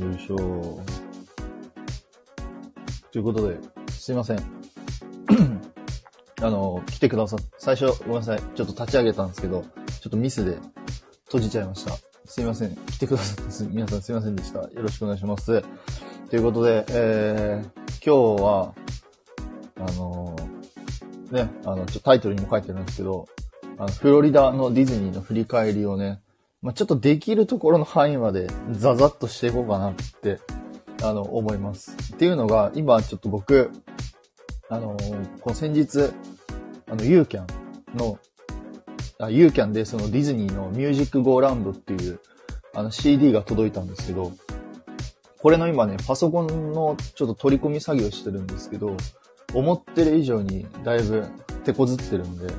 よいしょ。ということで、すいません。あの、来てくださっ最初、ごめんなさい。ちょっと立ち上げたんですけど、ちょっとミスで閉じちゃいました。すいません。来てくださったす皆さんすいませんでした。よろしくお願いします。ということで、えー、今日は、あのね、あの、ちょタイトルにも書いてるんですけど、あの、フロリダのディズニーの振り返りをね、まあ、ちょっとできるところの範囲までザザッとしていこうかなって、あの、思います。っていうのが、今ちょっと僕、あのこの先日、あの、ユーキャンの、あ、ユーキャンでそのディズニーのミュージックゴーラウンドっていう、あの CD が届いたんですけど、これの今ね、パソコンのちょっと取り込み作業してるんですけど、思ってる以上にだいぶ手こずってるんで、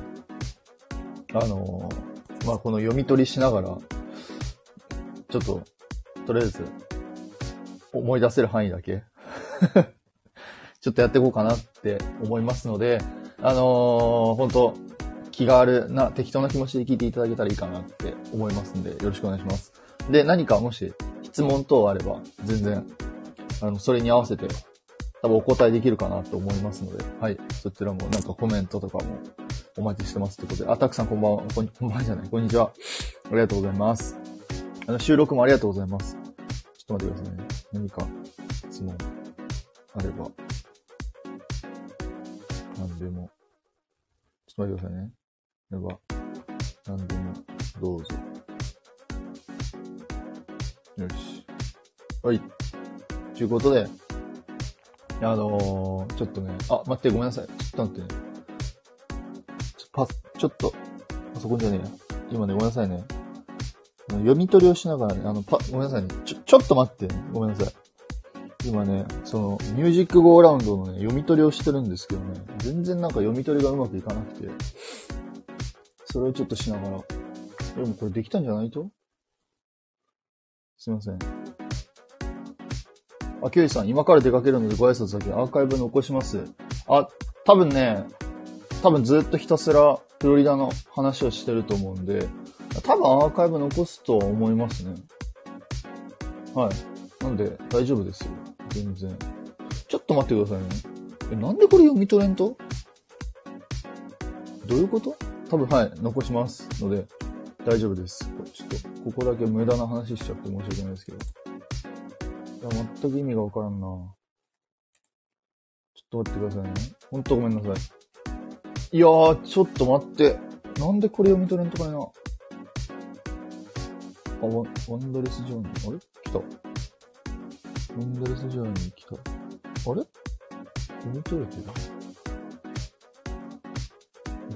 あのーまあ、この読み取りしながら、ちょっと、とりあえず、思い出せる範囲だけ、ちょっとやっていこうかなって思いますので、あのー、本当気があるな、適当な気持ちで聞いていただけたらいいかなって思いますんで、よろしくお願いします。で、何かもし質問等あれば、全然、あの、それに合わせて、多分お答えできるかなと思いますので、はい。そちらもなんかコメントとかもお待ちしてますってことで、あ、たくさんこんばんは、こんこんばんじゃない、こんにちは。ありがとうございます。あの、収録もありがとうございます。ちょっと待ってくださいね。何か質問あれば。何でも。ちょっと待ってくださいね。あれば、何でもどうぞ。よし。はい。ということで、あのー、ちょっとね、あ、待って、ごめんなさい。ちょっと待ってね。ちょパちょっと、パソコンじゃねえや。今ね、ごめんなさいね。読み取りをしながらね、あの、パ、ごめんなさいね。ちょ、ちょっと待ってね。ごめんなさい。今ね、その、ミュージックゴーラウンドのね、読み取りをしてるんですけどね、全然なんか読み取りがうまくいかなくて、それをちょっとしながら、でもこれできたんじゃないと？すいません。あ、キュウイさん、今から出かけるのでご挨拶だけアーカイブ残します。あ、多分ね、多分ずっとひたすらフロリダの話をしてると思うんで、多分アーカイブ残すとは思いますね。はい。なんで大丈夫ですよ。全然。ちょっと待ってくださいね。え、なんでこれ読み取れんと？どういうこと？多分はい、残しますので、大丈夫です。ちょっと、ここだけ無駄な話しちゃって申し訳ないですけど。いや、全く意味がわからんなちょっと待ってくださいね。ほんとごめんなさい。いやー、ちょっと待って。なんでこれ読み取れんとかいな？あ、ワンワンダレスジョーニー。あれ？来た。ワンダレスジョーニー来た。あれ？読み取れてる？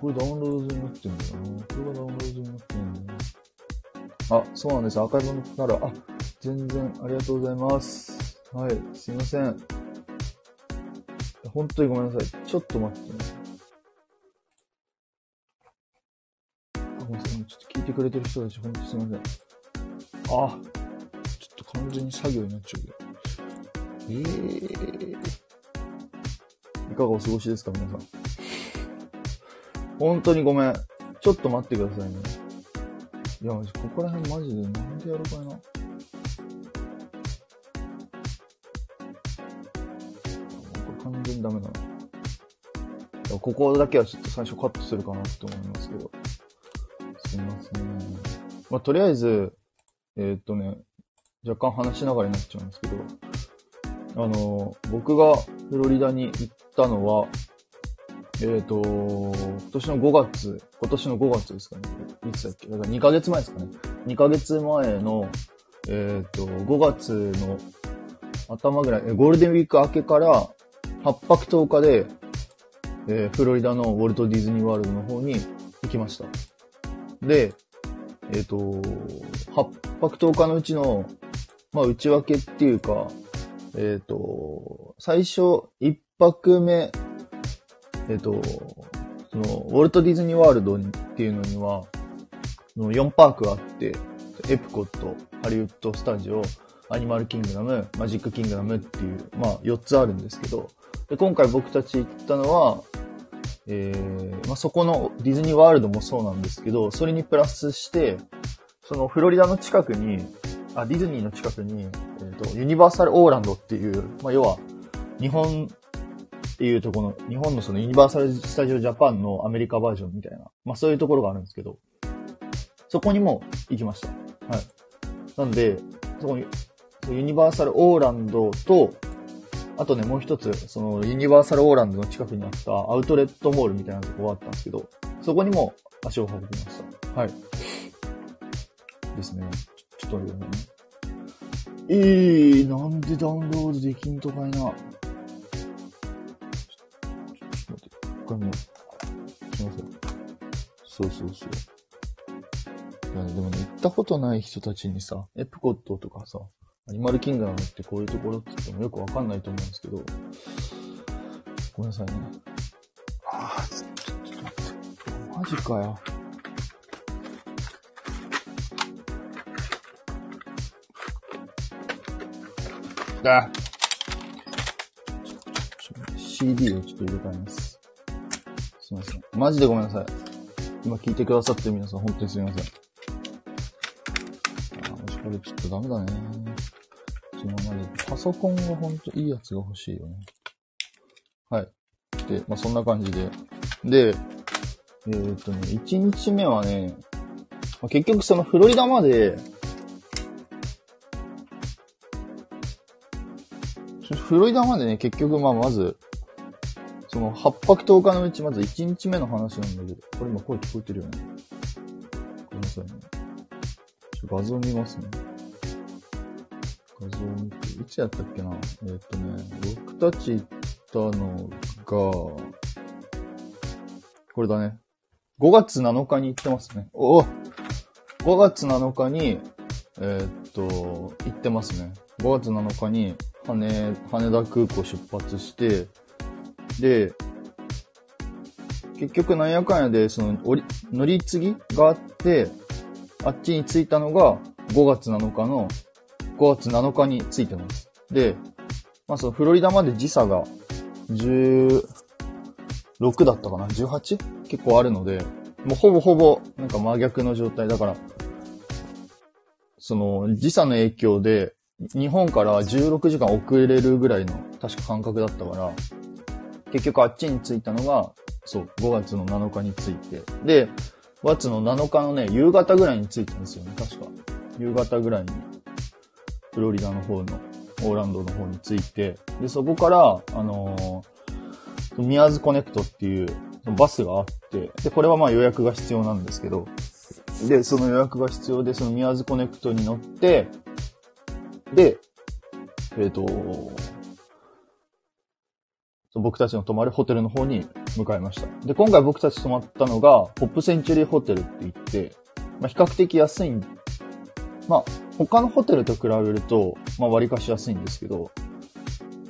これダウンロード済みになってんだよな。これがダウンロード済みになってんだよな。あ、そうなんです。アーカイブなら、あ、全然ありがとうございます。はい、すいません。本当にごめんなさい。ちょっと待ってね。あごめんなさい。ちょっと聞いてくれてる人たち、本当すいません。あ、ちょっと完全に作業になっちゃうけど。えー。いかがお過ごしですか、皆さん。本当にごめん。ちょっと待ってくださいね。いや、ここら辺マジでなんでやろうかな。これ完全にダメだな。ここだけはちょっと最初カットするかなって思いますけど。すいません。まあ、とりあえず、えーっとね、若干話しながらになっちゃうんですけど、あの、僕がフロリダに行ったのは、えっ、と、今年の5月、今年の5月ですかね。いつだっけ？だから2ヶ月前ですかね。2ヶ月前の、えっ、と、5月の頭ぐらい、ゴールデンウィーク明けから8泊10日で、えーフロリダのウォルト・ディズニー・ワールドの方に行きました。で、えっ、と、8泊10日のうちの、まあ、内訳っていうか、えっ、と、最初、1泊目、えっ、と、その、ウォルト・ディズニー・ワールドっていうのには、の4パークあって、エプコット、ハリウッド・スタジオ、アニマル・キングダム、マジック・キングダムっていう、まあ4つあるんですけど、で、今回僕たち行ったのは、えー、まあそこのディズニー・ワールドもそうなんですけど、それにプラスして、そのフロリダの近くに、あ、ディズニーの近くに、えっ、と、ユニバーサルオーランドっていう、まあ、要は、日本っていうとこの、日本のそのユニバーサルスタジオジャパンのアメリカバージョンみたいな、まあ、そういうところがあるんですけど、そこにも行きました。はい。なんで、そこに、ユニバーサルオーランドと、あとね、もう一つ、その、ユニバーサルオーランドの近くにあったアウトレットモールみたいなとこがあったんですけど、そこにも足を運びました。はい。ですね。ちょちょっと待ってくだね。えー、なんでダウンロードできんとかいな。ちょっと待って、これも、すいません。そうそうそう。いや、でもね、行ったことない人たちにさ、エプコットとかさ、アニマルキングダムってこういうところって言ってもよくわかんないと思うんですけど、ごめんなさいね。ああ、ちょっと、待って。マジかよ。だ。CD をちょっと入れ替えます。すいません。マジでごめんなさい。今聞いてくださってる皆さん、本当にすいません。あー、もしこれちょっとダメだね。今までパソコンが本当いいやつが欲しいよね。はい。で、まあ、そんな感じで。で、えーっとね、1日目はね、まあ結局そのフロリダまで、フロリダまでね、結局まあまず、その8泊10日のうちまず1日目の話なんだけど、これ今声聞こえてるよね。ごめんなさいね。ちょ画像見ますね。画像見て、いつやったっけな？えーっとね、僕たち行ったのが、これだね。5月7日に行ってますね。おお !5 月7日に、えーっと、行ってますね。5月7日に羽、羽田空港出発して、で、結局なんやかんやで、その、降り乗り継ぎがあって、あっちに着いたのが5月7日の、5月7日に着いてます。で、まあそのフロリダまで時差が16だったかな ?18? 結構あるので、もうほぼほぼなんか真逆の状態だから、その時差の影響で日本から16時間遅れるぐらいの確か感覚だったから、結局あっちに着いたのが、そう、5月の7日に着いて、で、5月の7日のね、夕方ぐらいに着いたんですよね、確か。夕方ぐらいに、フロリダの方の、オーランドの方に着いて、で、そこから、あのーミアーズコネクトっていうバスがあって、で、これはまあ予約が必要なんですけど、で、その予約が必要で、そのミアーズコネクトに乗って、で、えっ、と、僕たちの泊まるホテルの方に向かいました。で、今回僕たち泊まったのが、ポップセンチュリーホテルって言って、まあ、比較的安い、まあ、他のホテルと比べると、まあ、割かし安いんですけど、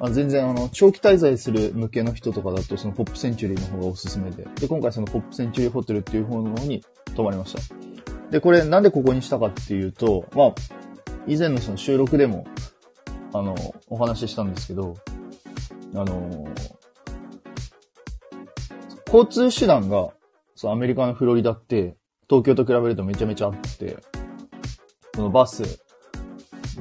あ全然あの、長期滞在する向けの人とかだと、そのポップセンチュリーの方がおすすめで。で、今回そのポップセンチュリーホテルっていう方の方に泊まりました。で、これなんでここにしたかっていうと、まあ、以前のその収録でも、あの、お話ししたんですけど、あの、交通手段が、そう、アメリカのフロリダって、東京と比べるとめちゃめちゃあって、そのバス、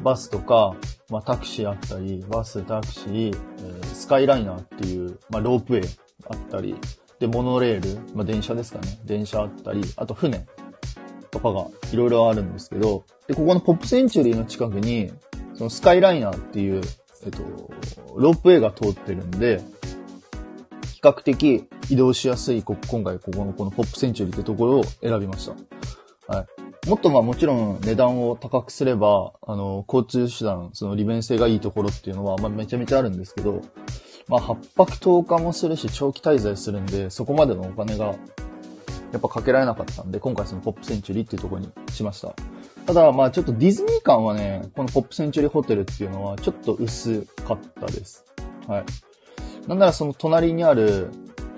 バスとか、まあタクシーあったり、バス、タクシー、えースカイライナーっていう、まあロープウェイあったり、で、モノレール、まあ電車ですかね。電車あったり、あと船とかがいろいろあるんですけど、で、ここのポップセンチュリーの近くに、そのスカイライナーっていう、えっと、ロープウェイが通ってるんで、比較的移動しやすい、今回ここのこのポップセンチュリーってところを選びました。はい。もっとまあもちろん値段を高くすれば、あの、交通手段、その利便性がいいところっていうのは、まあめちゃめちゃあるんですけど、まあ8泊10日もするし、長期滞在するんで、そこまでのお金が、やっぱかけられなかったんで、今回そのポップセンチュリーっていうところにしました。ただ、まあちょっとディズニー感はね、このポップセンチュリーホテルっていうのはちょっと薄かったです。はい。なんならその隣にある、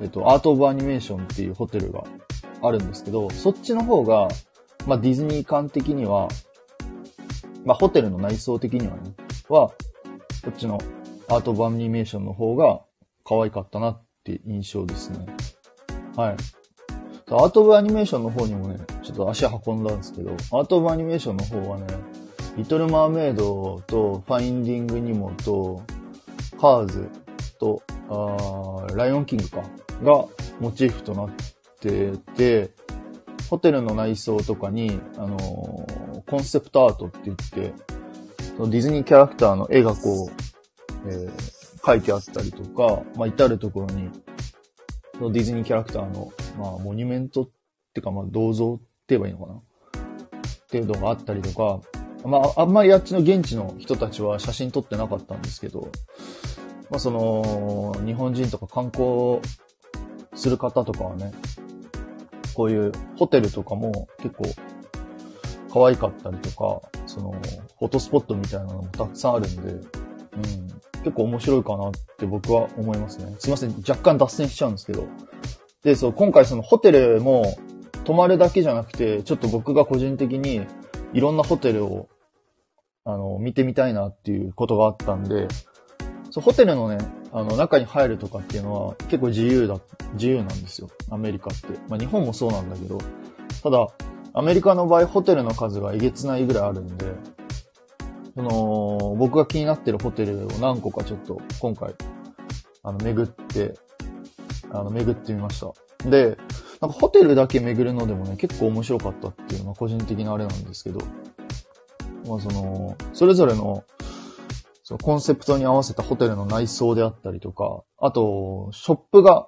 えっと、アート・オブ・アニメーションっていうホテルがあるんですけど、そっちの方が、まあディズニー感的には、まあホテルの内装的にはね、は、こっちのアート・オブ・アニメーションの方が可愛かったなって印象ですね。はい。アート・オブ・アニメーションの方にもね、ちょっと足運んだんですけど、アート・オブ・アニメーションの方はね、リトル・マーメイドと、ファインディング・ニモと、カーズと、あライオンキングか、がモチーフとなってて、ホテルの内装とかに、あのー、コンセプトアートって言って、そのディズニーキャラクターの絵がこう、えー、書いてあったりとか、まあ、至るところに、そのディズニーキャラクターの、まあ、モニュメントってか、まあ、銅像って言えばいいのかな？っていうのがあったりとか、まあ、あんまりあっちの現地の人たちは写真撮ってなかったんですけど、まあ、その、日本人とか観光する方とかはね、こういうホテルとかも結構可愛かったりとか、その、フォトスポットみたいなのもたくさんあるんで、うん、結構面白いかなって僕は思いますね。すいません、若干脱線しちゃうんですけど。で、そう、今回そのホテルも泊まるだけじゃなくて、ちょっと僕が個人的にいろんなホテルを、あの、見てみたいなっていうことがあったんで、そう、ホテルのね、あの、中に入るとかっていうのは結構自由だ、自由なんですよ。アメリカって。まあ日本もそうなんだけど、ただ、アメリカの場合ホテルの数がえげつないぐらいあるんで、その、僕が気になってるホテルを何個かちょっと今回、あの、巡って、あの、巡ってみました。で、なんかホテルだけ巡るのでもね、結構面白かったっていうのは個人的なあれなんですけど、まあその、それぞれの、そのコンセプトに合わせたホテルの内装であったりとか、あと、ショップが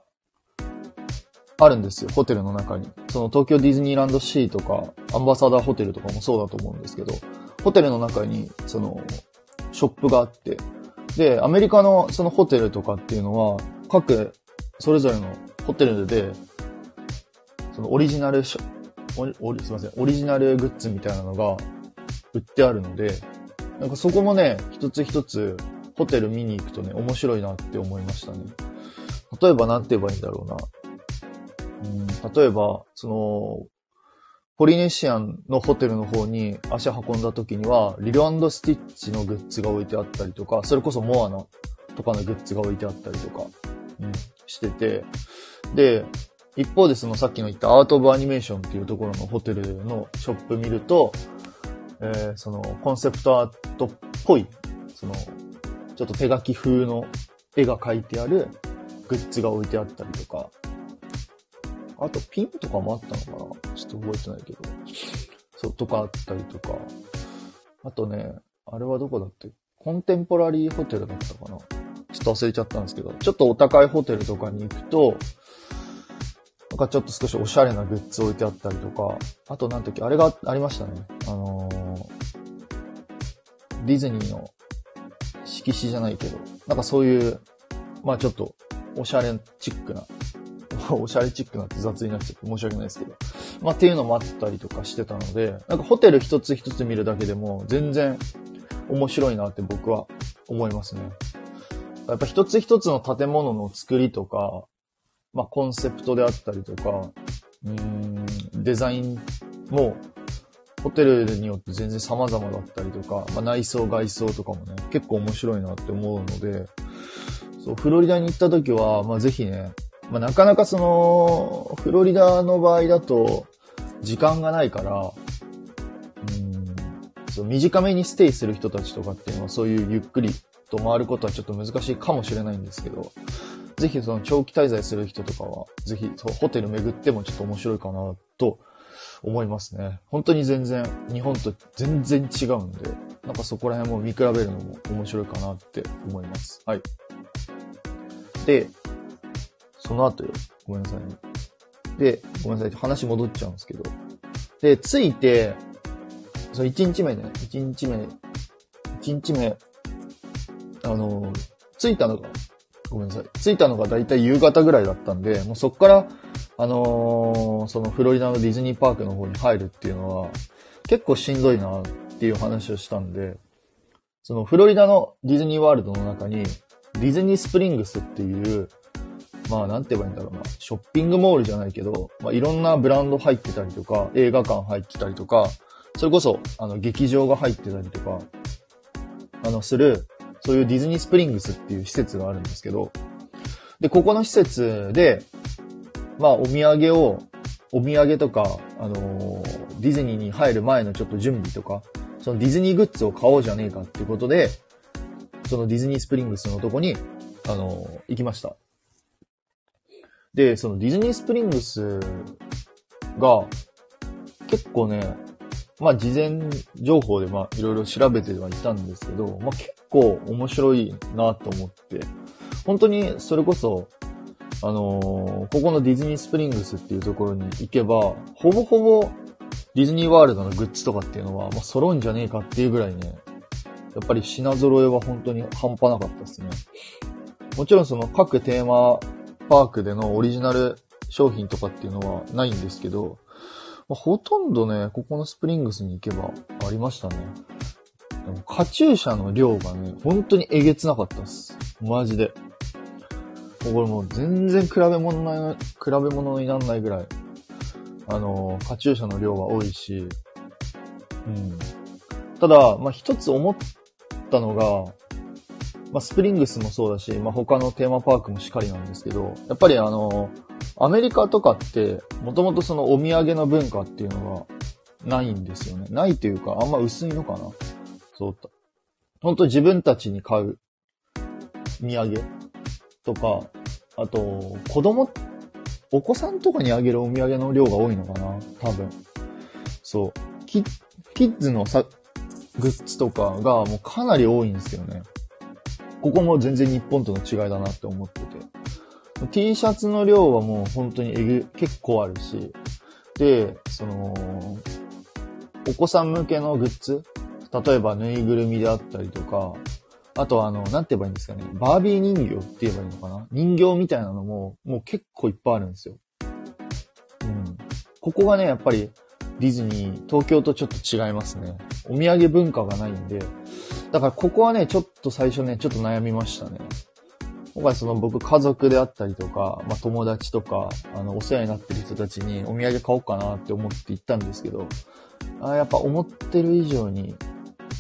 あるんですよ、ホテルの中に。その東京ディズニーランドシーとか、アンバサダーホテルとかもそうだと思うんですけど、ホテルの中に、その、ショップがあって、で、アメリカのそのホテルとかっていうのは、各、それぞれのホテルで、そのオリジナルショ、おすいません、オリジナルグッズみたいなのが売ってあるので、なんかそこもね、一つ一つホテル見に行くとね、面白いなって思いましたね。例えば何て言えばいいんだろうな。うん、例えば、その、ポリネシアンのホテルの方に足運んだ時には、リルスティッチのグッズが置いてあったりとか、それこそモアナとかのグッズが置いてあったりとか、うん、してて、で、一方でそのさっきの言ったアート・オブ・アニメーションっていうところのホテルのショップ見ると、えー、そのコンセプトアートっぽい、その、ちょっと手書き風の絵が描いてあるグッズが置いてあったりとか、あとピンとかもあったのかな？ちょっと覚えてないけど。そう、とかあったりとか。あとね、あれはどこだってコンテンポラリーホテルだったかな？ちょっと忘れちゃったんですけど、ちょっとお高いホテルとかに行くと、なんかちょっと少しおしゃれなグッズ置いてあったりとか、あとなんてあれがありましたね。あのー、ディズニーの色紙じゃないけど、なんかそういう、まあちょっとおしゃれチックな おしゃれチックなって雑になっちゃって申し訳ないですけど。まあ、っていうのもあったりとかしてたので、なんかホテル一つ一つ見るだけでも全然面白いなって僕は思いますね。やっぱ一つ一つの建物の作りとか、まあ、コンセプトであったりとか、うん、デザインも、ホテルによって全然様々だったりとか、まあ、内装外装とかもね、結構面白いなって思うので、そう、フロリダに行った時は、まあ、ぜひね、まあ、なかなかその、フロリダの場合だと、時間がないから、うんそう短めにステイする人たちとかっていうのは、そういうゆっくりと回ることはちょっと難しいかもしれないんですけど、ぜひその長期滞在する人とかは、ぜひそホテル巡ってもちょっと面白いかなと思いますね。本当に全然、日本と全然違うんで、なんかそこら辺も見比べるのも面白いかなって思います。はい。で、その後よ。ごめんなさいね。で、ごめんなさい。話戻っちゃうんですけど。で、着いて、その1日目ね、1日目、1日目、あの、着いたのが、ごめんなさい。着いたのがだいたい夕方ぐらいだったんで、もうそっから、あのー、そのフロリダのディズニーパークの方に入るっていうのは、結構しんどいなっていう話をしたんで、そのフロリダのディズニーワールドの中に、ディズニースプリングスっていう、まあなんて言えばいいんだろうな、ショッピングモールじゃないけど、まあいろんなブランド入ってたりとか、映画館入ってたりとか、それこそ、あの、劇場が入ってたりとか、あの、する、そういうディズニースプリングスっていう施設があるんですけど、で、ここの施設で、まあお土産を、お土産とか、あのー、ディズニーに入る前のちょっと準備とか、そのディズニーグッズを買おうじゃねえかっていうことで、そのディズニースプリングスのとこに、あの、行きました。で、そのディズニースプリングスが、結構ね、まあ事前情報でまあいろいろ調べてはいたんですけど、まあ結構面白いなと思って、本当にそれこそ、あのー、ここのディズニースプリングスっていうところに行けば、ほぼほぼディズニーワールドのグッズとかっていうのは、まあ、揃うんじゃねえかっていうぐらいね、やっぱり品揃えは本当に半端なかったですね。もちろんその各テーマパークでのオリジナル商品とかっていうのはないんですけど、まあ、ほとんどね、ここのスプリングスに行けばありましたね。でもカチューシャの量がね、本当にえげつなかったっす。マジで。これもう全然比べ物な、比べ物にならないぐらい、あの、カチューシャの量が多いし、うん。ただ、まあ、一つ思ったのが、まあ、スプリングスもそうだし、まあ、他のテーマパークもしっかりなんですけど、やっぱりあの、アメリカとかって、もともとそのお土産の文化っていうのがないんですよね。ないというか、あんま薄いのかなそう。本当自分たちに買う土産とか、あと、子供、お子さんとかにあげるお土産の量が多いのかな多分。そう。キッキッズのさ、グッズとかがもうかなり多いんですよね。ここも全然日本との違いだなって思ってて。T シャツの量はもう本当にえぐ、結構あるし、で、その、お子さん向けのグッズ例えばぬいぐるみであったりとか、あとあの、なんて言えばいいんですかね。バービー人形って言えばいいのかな？人形みたいなのも、もう結構いっぱいあるんですよ。うん。ここがね、やっぱりディズニー、東京とちょっと違いますね。お土産文化がないんで。だからここはね、ちょっと最初ね、ちょっと悩みましたね。今回その僕家族であったりとか、まあ友達とか、あの、お世話になってる人たちにお土産買おうかなって思って行ったんですけど、あやっぱ思ってる以上に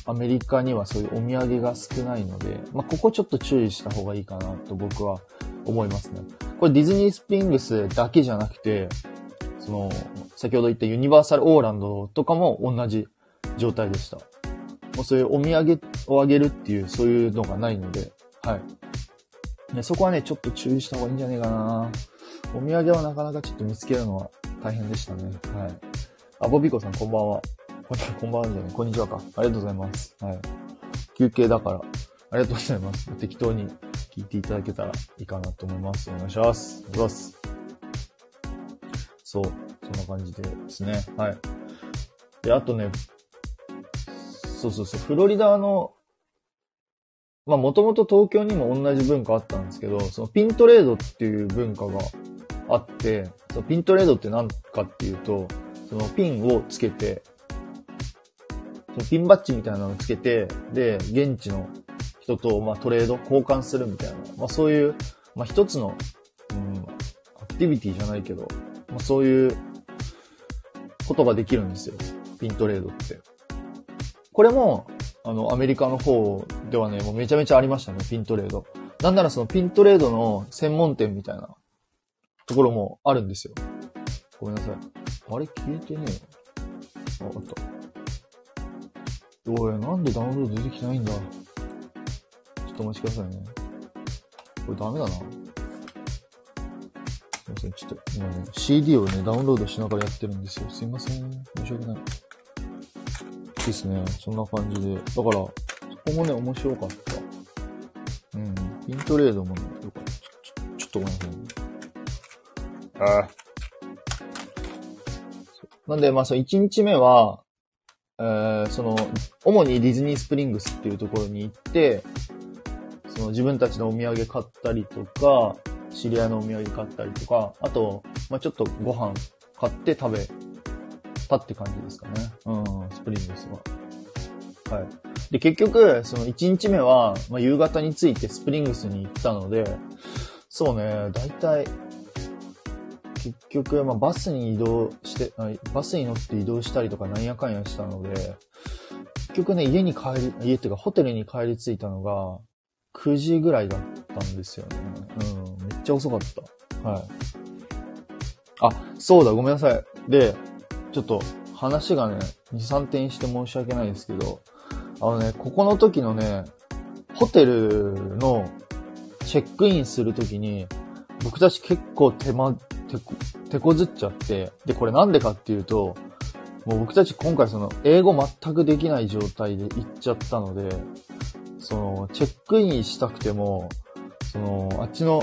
アメリカにはそういうお土産が少ないので、まあ、ここちょっと注意した方がいいかなと僕は思いますね。これディズニースプリングスだけじゃなくて、その、先ほど言ったユニバーサルオーランドとかも同じ状態でした。もうそういうお土産をあげるっていう、そういうのがないので、はい。でそこはね、ちょっと注意した方がいいんじゃねえかなお土産はなかなかちょっと見つけるのは大変でしたね。はい。あ、ボビコさんこんばんは。こんばんはじゃない、こんにちはか。ありがとうございます。はい。休憩だから、ありがとうございます。適当に聞いていただけたらいいかなと思います。お願いします。お願いします。そう、そんな感じでですね。はい。で、あとね、そうそうそう、フロリダの、まあもともと東京にも同じ文化あったんですけど、そのピントレードっていう文化があって、そのピントレードって何かっていうと、そのピンをつけて、そのピンバッジみたいなのをつけて、で、現地の人と、まあ、トレード、交換するみたいな、まあ、そういう、まあ、一つの、うん、アクティビティじゃないけど、まあ、そういうことができるんですよ。ピントレードって。これも、あの、アメリカの方ではね、もうめちゃめちゃありましたね、ピントレード。なんならそのピントレードの専門店みたいなところもあるんですよ。ごめんなさい。あれ聞いてねえよ。あ、あった。おい、なんでダウンロード出てきてないんだ。ちょっとお待ちくださいね。これダメだな。すいません、ちょっと今ね、CD をね、ダウンロードしながらやってるんですよ。すいません。申し訳ない。ですね。そんな感じで。だから、そこもね、面白かった。うん。ピントレードもね、よかった。ちょ、っとごめんなさいね。ああ。なんで、まあ、そう、1日目は、えー、その、主にディズニースプリングスっていうところに行って、その自分たちのお土産買ったりとか、知り合いのお土産買ったりとか、あと、まあ、ちょっとご飯買って食べたって感じですかね。うん、スプリングスは。はい。で、結局、その1日目は、まあ、夕方に着いてスプリングスに行ったので、そうね、だいたい結局、まあ、バスに移動して、バスに乗って移動したりとかなんやかんやしたので、結局ね、家に帰り、家っていうかホテルに帰り着いたのが、9時ぐらいだったんですよね。うん、めっちゃ遅かった。はい。あ、そうだ、ごめんなさい。で、ちょっと話がね、2、3点して申し訳ないですけど、あのね、ここの時のね、ホテルのチェックインするときに、僕たち結構手間、手こ、手こずっちゃって、で、これなんでかっていうと、もう僕たち今回その、英語全くできない状態で行っちゃったので、その、チェックインしたくても、その、あっちの、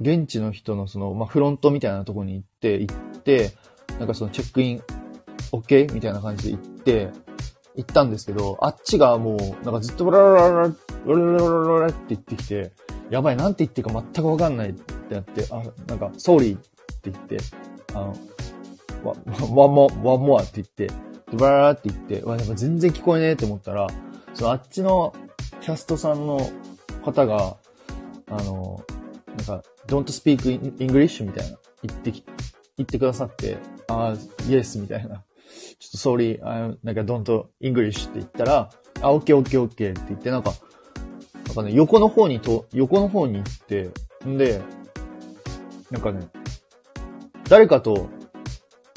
現地の人のその、まあ、フロントみたいなとこに行って、行って、なんかそのチェックイン、OK? みたいな感じで行って、行ったんですけど、あっちがもう、なんかずっとブラララララ、ブラララララって言ってきて、やばい、なんて言ってるか全くわかんないってなって、あ、なんか、ソーリーって言って、あの、ワンモ、ワンモアって言って、ブララって言って、わ、やっぱ全然聞こえねえって思ったら、そのあっちのキャストさんの方が、あの、なんか、don't speak English みたいな、言ってき、言ってくださって、あ、yes みたいな。ちょっと sorry, I'm なんか don't English って言ったら、あ、OK, OK, OK って言って、なんか、なんかね、横の方にと、横の方に行って、んで、なんかね、誰かと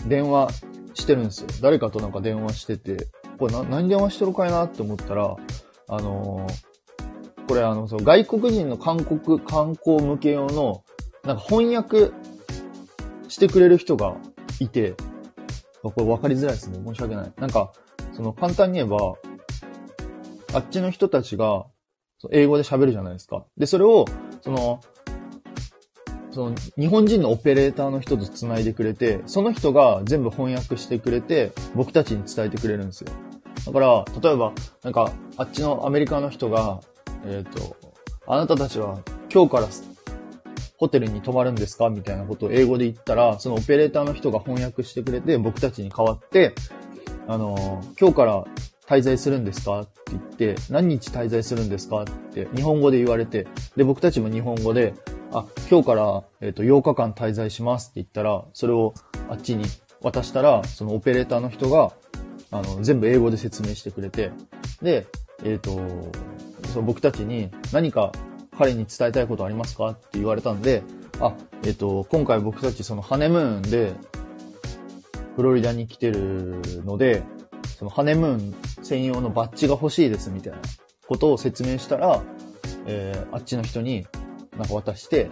電話してるんですよ。誰かとなんか電話してて、これな、何電話してるかいなって思ったら、あのー、これあの、そう、外国人の韓国、観光向け用の、なんか翻訳してくれる人がいて、これ分かりづらいですね。申し訳ない。なんか、その簡単に言えば、あっちの人たちが、英語で喋るじゃないですか。で、それを、その、その、日本人のオペレーターの人と繋いでくれて、その人が全部翻訳してくれて、僕たちに伝えてくれるんですよ。だから、例えば、なんか、あっちのアメリカの人が、えっ、ー、と、あなたたちは今日からホテルに泊まるんですか？みたいなことを英語で言ったら、そのオペレーターの人が翻訳してくれて、僕たちに代わって、あの、今日から滞在するんですか？って言って、何日滞在するんですか？って日本語で言われて、で、僕たちも日本語で、あ、今日から、えっ、ー、と、8日間滞在しますって言ったら、それをあっちに渡したら、そのオペレーターの人が、あの、全部英語で説明してくれて、で、えっ、ー、と、その僕たちに何か彼に伝えたいことありますか？って言われたんで、あ、えっ、と、今回僕たちそのハネムーンで、フロリダに来てるので、そのハネムーン専用のバッジが欲しいですみたいなことを説明したら、えー、あっちの人になんか渡して、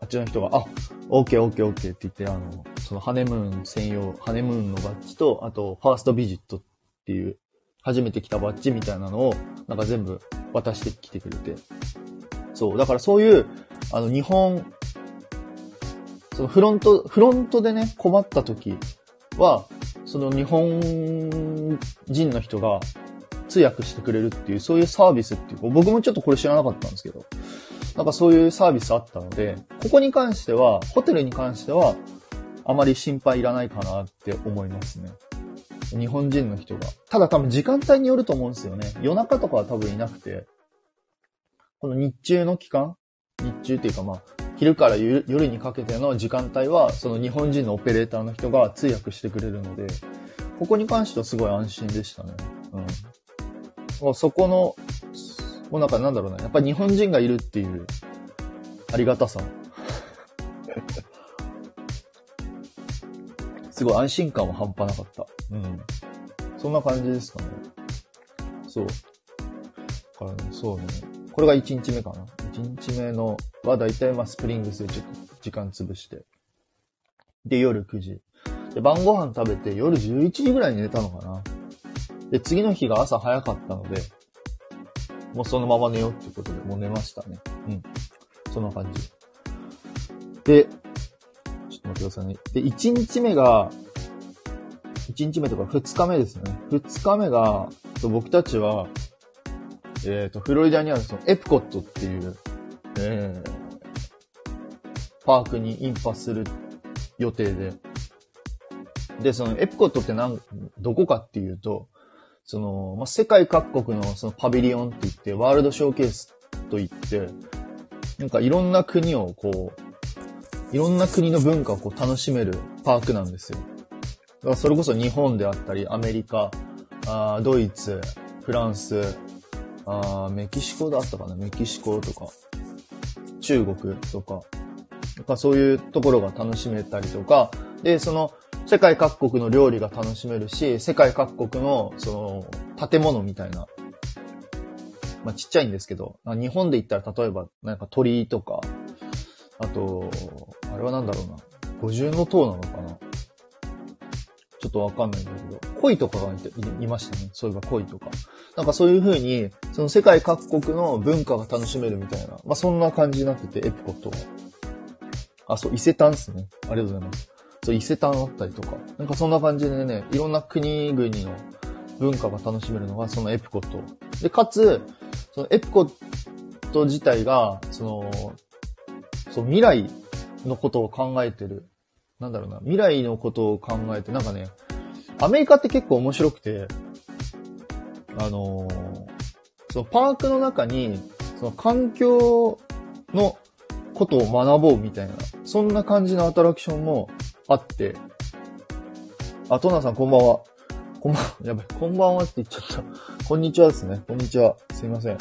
あっちの人が、あ、オッケーオッケーオッケーって言って、あの、そのハネムーン専用、ハネムーンのバッジと、あと、ファーストビジットっていう、初めて来たバッジみたいなのを、なんか全部渡してきてくれて、そう。だからそういう、あの、日本、そのフロント、フロントでね、困った時は、その日本人の人が通訳してくれるっていう、そういうサービスっていうか、僕もちょっとこれ知らなかったんですけど、なんかそういうサービスあったので、ここに関しては、ホテルに関しては、あまり心配いらないかなって思いますね。日本人の人が。ただ多分時間帯によると思うんですよね。夜中とかは多分いなくて、この日中の期間？日中っていうかまあ、昼から夜にかけての時間帯は、その日本人のオペレーターの人が通訳してくれるので、ここに関してはすごい安心でしたね。うん。もうそこの、もうなんかなんだろうな、やっぱ日本人がいるっていうありがたさ。すごい安心感は半端なかった。うん。そんな感じですかね。そう。からね、そうね。これが1日目かな。1日目のはだいたいまあスプリングスでちょっと時間潰して。で、夜9時。で、晩ご飯食べて夜11時ぐらいに寝たのかな。で、次の日が朝早かったので、もうそのまま寝ようってことで、もう寝ましたね。うん。そんな感じ。で、ちょっと待ってくださいね。で、1日目が、1日目とか2日目ですね。2日目が、僕たちは、えっ、ー、と、フロリダにあるそのエプコットっていう、えー、パークにインパする予定で。で、そのエプコットってなんどこかっていうと、その、まあ、世界各国のそのパビリオンって言って、ワールドショーケースと言って、なんかいろんな国をこう、いろんな国の文化をこう楽しめるパークなんですよ。だからそれこそ日本であったり、アメリカ、あドイツ、フランス、あメキシコだったかな？メキシコとか、中国とか、かそういうところが楽しめたりとか、で、その世界各国の料理が楽しめるし、世界各国の、その、建物みたいな、まあ、ちっちゃいんですけど、日本で言ったら例えば、なんか鳥居とか、あと、あれはなんだろうな、五重の塔なのかな？ちょっとわかんないんだけど、鯉とかがいましたね。そういえば鯉とか。なんかそういう風に、その世界各国の文化が楽しめるみたいな、まあそんな感じになってて、エプコットは。あ、そう、伊勢丹っすね。ありがとうございます。そう、伊勢丹あったりとか。なんかそんな感じでね、いろんな国々の文化が楽しめるのがそのエプコット。で、かつ、そのエプコット自体が、その、そう、未来のことを考えてる。なんだろうな、未来のことを考えて、なんかね、アメリカって結構面白くて、あのー、そのパークの中に、その環境のことを学ぼうみたいな、そんな感じのアトラクションもあって、あ、トナさんこんばんは。こんばんは、やばい、こんばんはって言っちゃった。こんにちはですね。こんにちは。すいません。い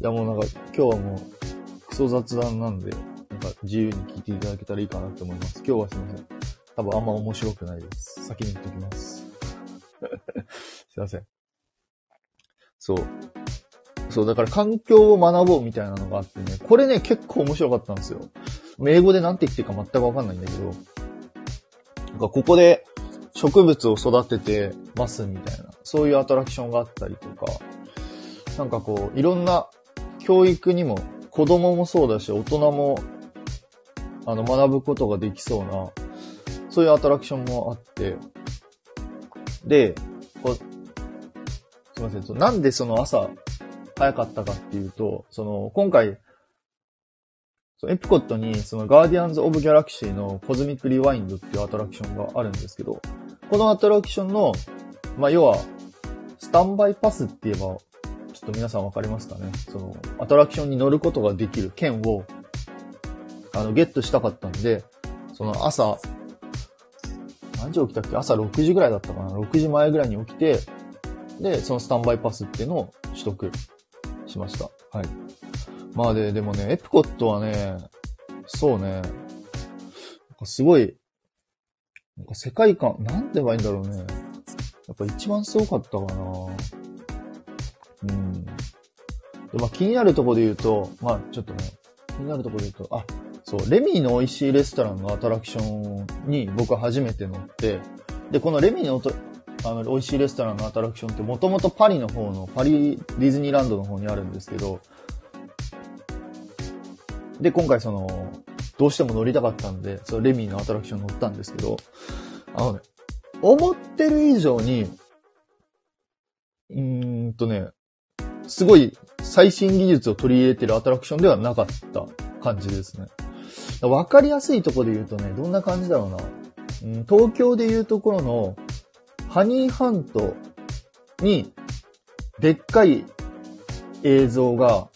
やもうなんか、今日はもう、クソ雑談なんで、自由に聞いていただけたらいいかなって思います。今日はすいません。多分あんま面白くないです。先に言っておきます。すいません。そう。そう、だから環境を学ぼうみたいなのがあってね、これね、結構面白かったんですよ。英語で何て言ってるか全くわかんないんだけど、なんかここで植物を育ててますみたいな、そういうアトラクションがあったりとか、なんかこう、いろんな教育にも、子供もそうだし、大人も、あの、学ぶことができそうな、そういうアトラクションもあって、で、こ、すいません、なんでその朝、早かったかっていうと、その、今回、エプコットに、その、ガーディアンズ・オブ・ギャラクシーのコズミック・リワインドっていうアトラクションがあるんですけど、このアトラクションの、まあ、要は、スタンバイパスって言えば、ちょっと皆さんわかりますかね？その、アトラクションに乗ることができる券を、あの、ゲットしたかったんで、その朝、何時起きたっけ？朝6時ぐらいだったかな ?6 時前ぐらいに起きて、で、そのスタンバイパスっていうのを取得しました。はい。まあで、でもね、エプコットはね、そうね、なんかすごい、なんか世界観、なんて言えばいいんだろうね。やっぱ一番すごかったかなうん。で、まあ気になるところで言うと、まあちょっとね、気になるところで言うと、あ、そう、レミーの美味しいレストランのアトラクションに僕は初めて乗って、で、このレミーのあの、美味しいレストランのアトラクションってもともとパリの方の、パリディズニーランドの方にあるんですけど、で、今回その、どうしても乗りたかったんで、そのレミーのアトラクション乗ったんですけど、あのね、思ってる以上に、うーんとね、すごい最新技術を取り入れてるアトラクションではなかった感じですね。わかりやすいとこで言うとね、どんな感じだろうな。うん、東京で言うところの、ハニーハントに、でっかい映像が、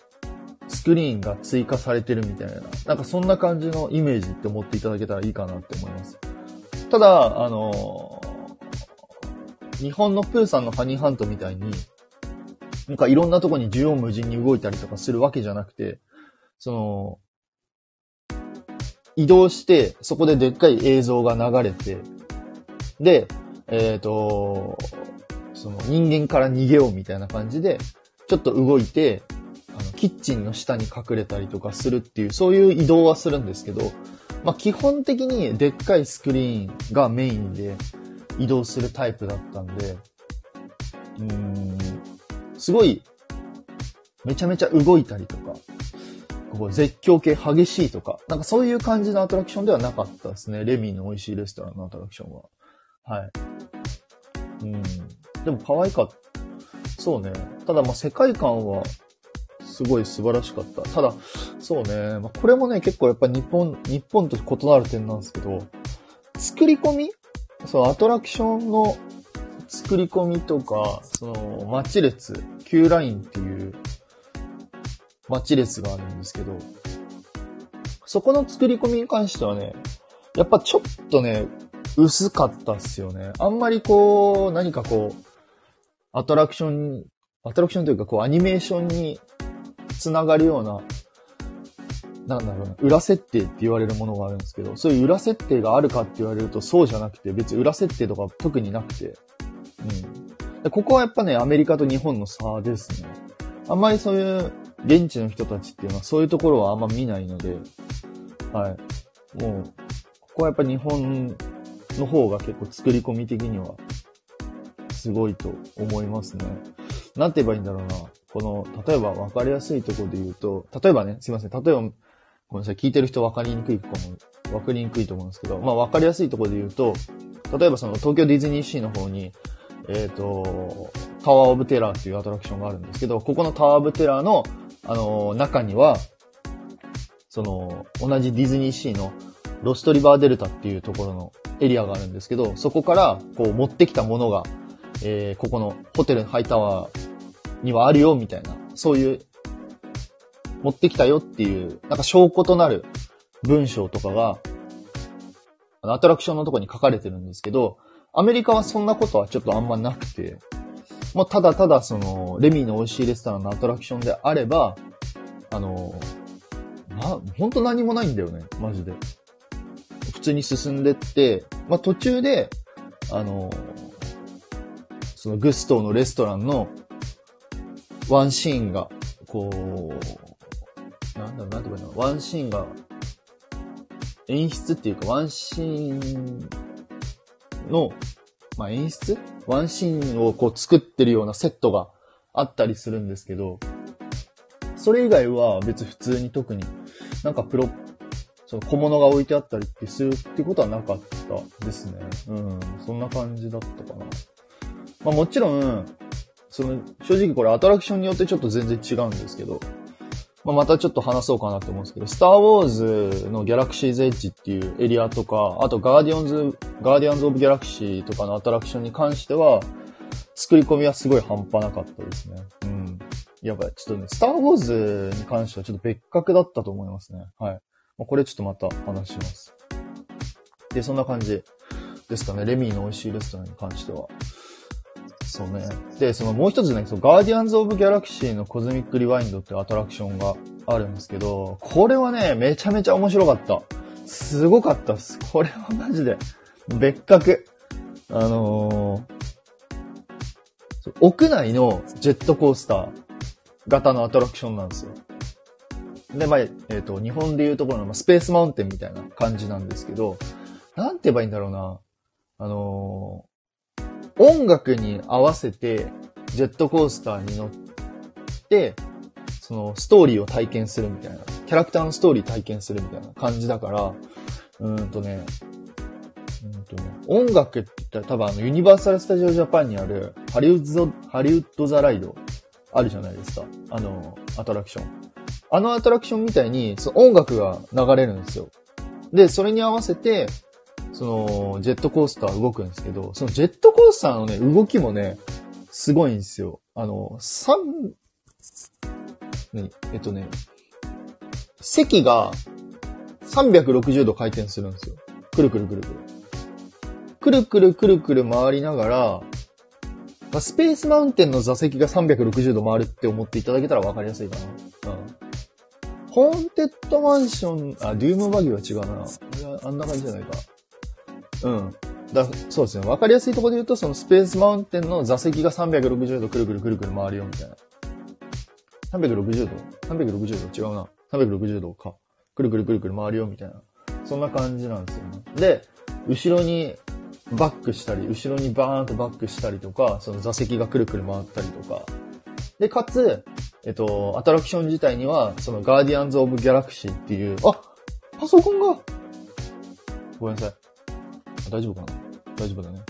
スクリーンが追加されてるみたいな、なんかそんな感じのイメージって思っていただけたらいいかなって思います。ただ、あのー、日本のプーさんのハニーハントみたいに、なんかいろんなとこに縦横無尽に動いたりとかするわけじゃなくて、その、移動して、そこででっかい映像が流れて、で、えっ、ー、と、その人間から逃げようみたいな感じで、ちょっと動いて、あの、キッチンの下に隠れたりとかするっていう、そういう移動はするんですけど、まあ、基本的にでっかいスクリーンがメインで移動するタイプだったんで、うん、すごい、めちゃめちゃ動いたりとか、こう絶叫系激しいとか、なんかそういう感じのアトラクションではなかったですね。レミーの美味しいレストランのアトラクションは。はい。うん。でも可愛かった。そうね。ただまあ世界観はすごい素晴らしかった。ただ、そうね。まあ、これもね、結構やっぱ日本、日本と異なる点なんですけど、作り込み？そう、アトラクションの作り込みとか、その、待ち列、Q ラインっていう待ち列があるんですけど、そこの作り込みに関してはね、やっぱちょっとね、薄かったっすよね。あんまりこう、何かこう、アトラクション、アトラクションというかこう、アニメーションにつながるようななんだろうな、裏設定って言われるものがあるんですけど、そういう裏設定があるかって言われるとそうじゃなくて、別に裏設定とか特になくて、うん。ここはやっぱね、アメリカと日本の差ですね。あんまりそういう現地の人たちっていうのはそういうところはあんま見ないので、はい。もう、ここはやっぱ日本の方が結構作り込み的にはすごいと思いますね。なんて言えばいいんだろうな。この、例えば分かりやすいところで言うと、例えばね、すいません。例えば、ごめんなさい。聞いてる人分かりにくいかも、分かりにくいと思うんですけど、まあ分かりやすいところで言うと、例えばその東京ディズニーシーの方に、えっ、と、タワーオブテラーっていうアトラクションがあるんですけど、ここのタワーオブテラーの、あの中には、その、同じディズニーシーのロストリバーデルタっていうところのエリアがあるんですけど、そこから、こう持ってきたものが、えーここのホテルハイタワーにはあるよ、みたいな、そういう、持ってきたよっていう、なんか証拠となる文章とかが、アトラクションのとこに書かれてるんですけど、アメリカはそんなことはちょっとあんまなくて、もうただただその、レミーの美味しいレストランのアトラクションであれば、あの、な、ほんと何もないんだよね、マジで。普通に進んでって、まあ、途中で、あの、そのグストーのレストランのワンシーンが、こう、なんだろう、なんて言えばいいの？ワンシーンが、演出っていうか、ワンシーンの、まあ、演出？ワンシーンをこう作ってるようなセットがあったりするんですけど、それ以外は別普通に特になんかプロ、その小物が置いてあったりってするってことはなかったですね。うん。そんな感じだったかな。まあもちろん、その、正直これアトラクションによってちょっと全然違うんですけど、まあまたちょっと話そうかなと思うんですけど、スターウォーズのギャラクシーズエッジっていうエリアとか、あとガーディオンズ、ガーディアンズ・オブ・ギャラクシーとかのアトラクションに関しては、作り込みはすごい半端なかったですね。うん。やばい。ちょっとね、スター・ウォーズに関してはちょっと別格だったと思いますね。はい。まあ、これちょっとまた話します。で、そんな感じですかね。レミーの美味しいレストランに関しては。そうね。で、そのもう一つね、そのガーディアンズ・オブ・ギャラクシーのコズミック・リワインドってアトラクションがあるんですけど、これはね、めちゃめちゃ面白かった。すごかったっす。これはマジで、別格。あのー屋内のジェットコースター型のアトラクションなんですよ。で、まあ、えっ、と、日本でいうところのまスペースマウンテンみたいな感じなんですけど、なんて言えばいいんだろうな。あのー音楽に合わせてジェットコースターに乗って、そのストーリーを体験するみたいな、キャラクターのストーリー体験するみたいな感じだから、うんとね、うんとね、音楽って言ったら多分あのユニバーサル・スタジオ・ジャパンにあるハリウッド、ハリウッド・ザ・ライドあるじゃないですか。あの、アトラクション。あのアトラクションみたいに、その音楽が流れるんですよ。で、それに合わせて、その、ジェットコースター動くんですけど、そのジェットコースターのね、動きもね、すごいんですよ。あの、三、ね、えっとね、席が360度回転するんですよ。くるくるくるくる。くるくるくるくる回りながら、まあ、スペースマウンテンの座席が360度回るって思っていただけたら分かりやすいかな。うん。ホーンテッドマンション、あ、デュームバギーは違うな。あんな感じじゃないか。うん。だそうですね。分かりやすいところで言うと、そのスペースマウンテンの座席が360度くるくるくるくる回るよみたいな。360度 ?360 度？違うな。360度か。くるくるくるくる回るよみたいな。そんな感じなんですよね。で、後ろにバックしたり、後ろにバーンとバックしたりとか、その座席がくるくる回ったりとか。で、かつ、えっと、アトラクション自体には、そのガーディアンズ・オブ・ギャラクシーっていう、あパソコンがごめんなさい。大丈夫かな？大丈夫だね。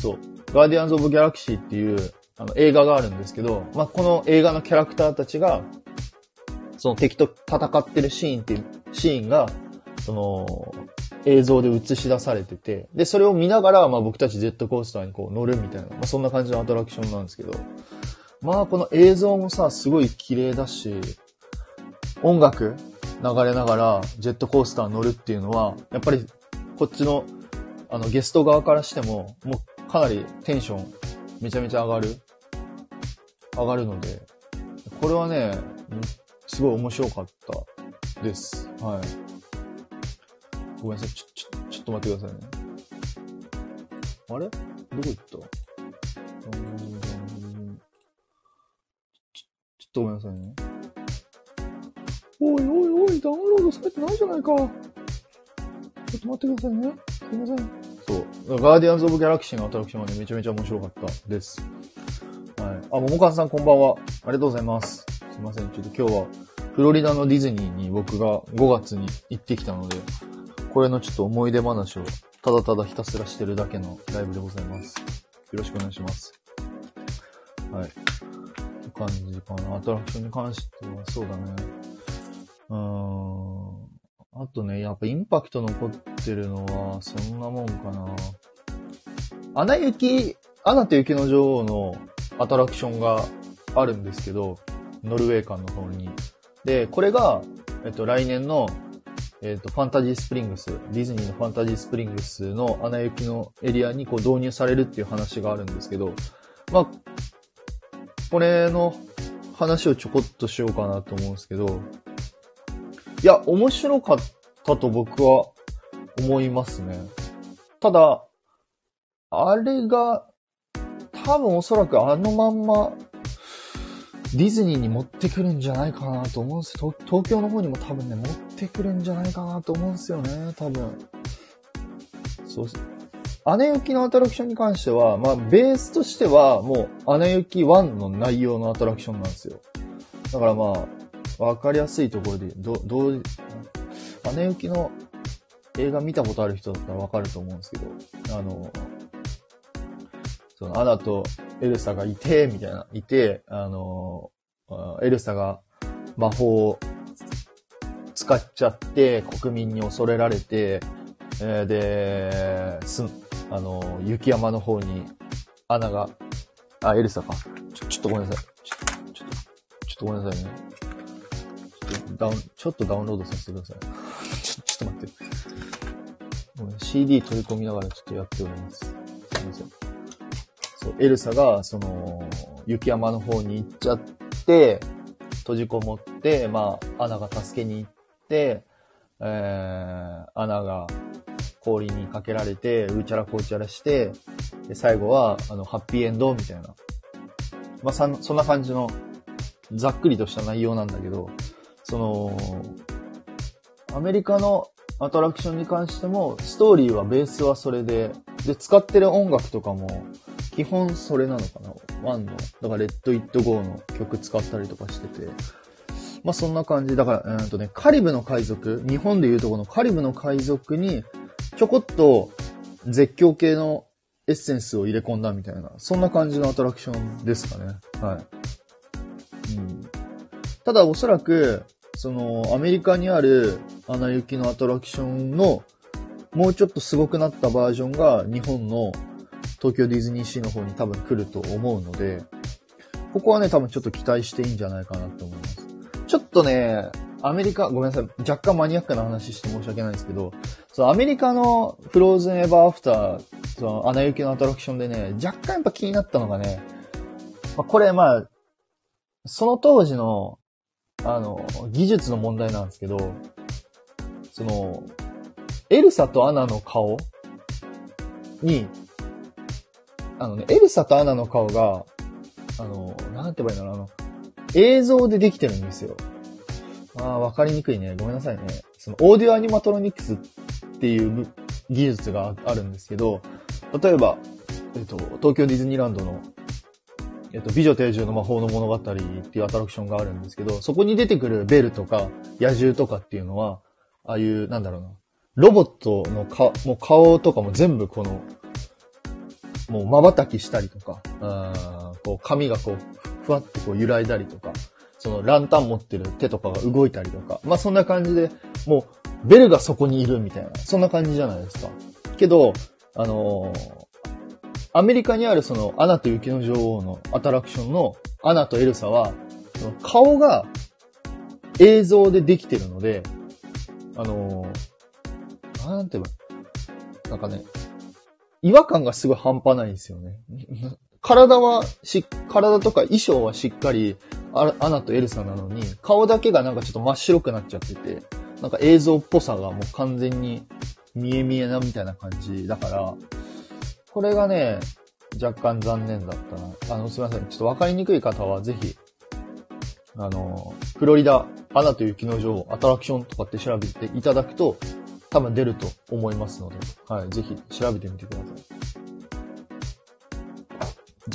そう。ガーディアンズ・オブ・ギャラクシーっていう、あの、映画があるんですけど、まあ、この映画のキャラクターたちが、その敵と戦ってるシーンっていう、シーンが、その、映像で映し出されてて、で、それを見ながら、まあ僕たちジェットコースターにこう乗るみたいな、まあそんな感じのアトラクションなんですけど、まあこの映像もさ、すごい綺麗だし、音楽流れながらジェットコースター乗るっていうのは、やっぱりこっちの、あのゲスト側からしても、もうかなりテンションめちゃめちゃ上がる、上がるので、これはね、すごい面白かったです。はい。ごめんなさい。ちょ、ちょ、ちょっと待ってくださいね。あれ？どこ行った？ちょ、ちょっとごめんなさいね。おいおいおい、ダウンロードされてないじゃないか。ちょっと待ってくださいね。すいません。そう。ガーディアンズ・オブ・ギャラクシーのアトラクションはね、めちゃめちゃ面白かったです。はい。あ、ももかんさんこんばんは。ありがとうございます。すいません。ちょっと今日は、フロリダのディズニーに僕が5月に行ってきたので、これのちょっと思い出話をただただひたすらしてるだけのライブでございます。よろしくお願いします。はい。って感じかな。アトラクションに関してはそうだね。うーん。あとね、やっぱインパクト残ってるのは、そんなもんかな。アナ雪、アナと雪の女王のアトラクションがあるんですけど、ノルウェー間の方に。で、これが、えっと、来年の、えっと、ファンタジースプリングス、ディズニーのファンタジースプリングスのアナ雪のエリアにこう導入されるっていう話があるんですけど、まあ、これの話をちょこっとしようかなと思うんですけど、いや、面白かったと僕は思いますね。ただ、あれが、多分おそらくあのまんま、ディズニーに持ってくるんじゃないかなと思うんですよ。東京の方にも多分ね、持ってくるんじゃないかなと思うんですよね、多分。そうです。姉行きのアトラクションに関しては、まあ、ベースとしては、もう、姉行き1の内容のアトラクションなんですよ。だからまあ、わかりやすいところで、ど、どう、姉行きの映画見たことある人だったらわかると思うんですけど、あの、その、アナとエルサがいて、みたいな、いて、あの、エルサが魔法を使っちゃって、国民に恐れられて、えーで、すん、あの、雪山の方に、アナが、あ、エルサか。ちょ、ちょっとごめんなさい。ちょ、ちょっと、ちょっとごめんなさいね。ちょっとダウン、ちょっとダウンロードさせてください。ちょ、ちょっと待って。CD 取り込みながらちょっとやっております。すいません。そう、エルサが、その、雪山の方に行っちゃって、閉じこもって、まあ、アナが助けに行って、えー、アナが氷にかけられて、うちゃらこうちゃらして、で、最後は、あの、ハッピーエンドみたいな。まあ、そんな感じの、ざっくりとした内容なんだけど、その、アメリカのアトラクションに関しても、ストーリーはベースはそれで、で、使ってる音楽とかも、基本それなのかなワンの。だから、レッド・イット・ゴーの曲使ったりとかしてて。まあ、そんな感じ。だから、うんとね、カリブの海賊、日本でいうとこのカリブの海賊に、ちょこっと絶叫系のエッセンスを入れ込んだみたいな、そんな感じのアトラクションですかね。はい。ただ、おそらく、その、アメリカにあるアナ雪のアトラクションの、もうちょっとすごくなったバージョンが、日本の東京ディズニーシーの方に多分来ると思うので、ここはね、多分ちょっと期待していいんじゃないかなと思います。ちょっとね、アメリカ、ごめんなさい、若干マニアックな話して申し訳ないんですけど、そのアメリカのフローズンエバーアフター、そのアナ雪のアトラクションでね、若干やっぱ気になったのがね、まあ、これまあ、その当時の、あの、技術の問題なんですけど、その、エルサとアナの顔に、あのね、エルサとアナの顔が、あの、なんて言えばいいんだろう、あの、映像でできてるんですよ。ああ、わかりにくいね。ごめんなさいね。その、オーディオアニマトロニクスっていう技術があるんですけど、例えば、えっと、東京ディズニーランドの、えっと、美女定住の魔法の物語っていうアトラクションがあるんですけど、そこに出てくるベルとか、野獣とかっていうのは、ああいう、なんだろうな、ロボットのか、もう顔とかも全部この、もう瞬きしたりとか、あーこう髪がこう、ふわってこう揺らいだりとか、そのランタン持ってる手とかが動いたりとか、まあそんな感じで、もう、ベルがそこにいるみたいな、そんな感じじゃないですか。けど、あのーアメリカにあるその、アナと雪の女王のアトラクションのアナとエルサは、顔が映像でできてるので、あのーなんて言えば、なんかね、違和感がすごい半端ないんですよね。体はし、体とか衣装はしっかりアナとエルサなのに、顔だけがなんかちょっと真っ白くなっちゃってて、なんか映像っぽさがもう完全に見え見えなみたいな感じだから、これがね、若干残念だったな。あの、すいません。ちょっとわかりにくい方はぜひ、あの、フロリダ、アナと雪の女王、アトラクションとかって調べていただくと、多分出ると思いますので、はい、ぜひ調べてみてください。